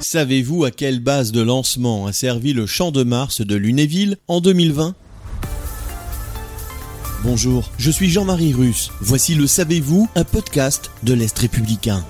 Savez-vous à quelle base de lancement a servi le Champ de Mars de Lunéville en 2020 Bonjour, je suis Jean-Marie Russe. Voici le Savez-vous, un podcast de l'Est républicain.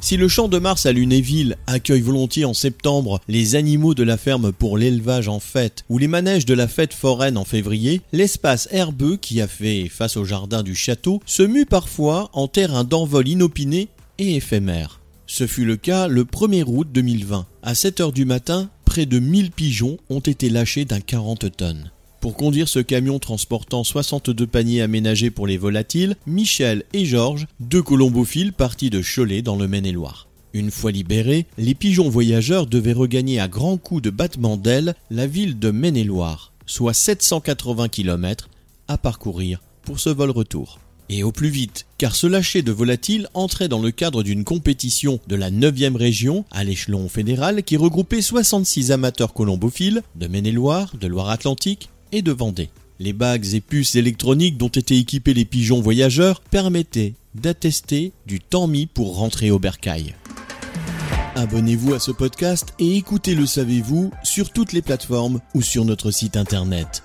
Si le champ de Mars à Lunéville accueille volontiers en septembre les animaux de la ferme pour l'élevage en fête ou les manèges de la fête foraine en février, l'espace herbeux qui a fait face au jardin du château se mue parfois en terrain d'envol inopiné et éphémère. Ce fut le cas le 1er août 2020. À 7 heures du matin, près de 1000 pigeons ont été lâchés d'un 40 tonnes. Pour conduire ce camion transportant 62 paniers aménagés pour les volatiles, Michel et Georges, deux colombophiles partis de Cholet dans le Maine-et-Loire. Une fois libérés, les pigeons voyageurs devaient regagner à grands coups de battement d'ailes la ville de Maine-et-Loire, soit 780 km à parcourir pour ce vol retour. Et au plus vite, car ce lâcher de volatiles entrait dans le cadre d'une compétition de la 9e région à l'échelon fédéral qui regroupait 66 amateurs colombophiles de Maine-et-Loire, de Loire-Atlantique et de Vendée. Les bagues et puces électroniques dont étaient équipés les pigeons voyageurs permettaient d'attester du temps mis pour rentrer au bercail. Abonnez-vous à ce podcast et écoutez Le Savez-vous sur toutes les plateformes ou sur notre site internet.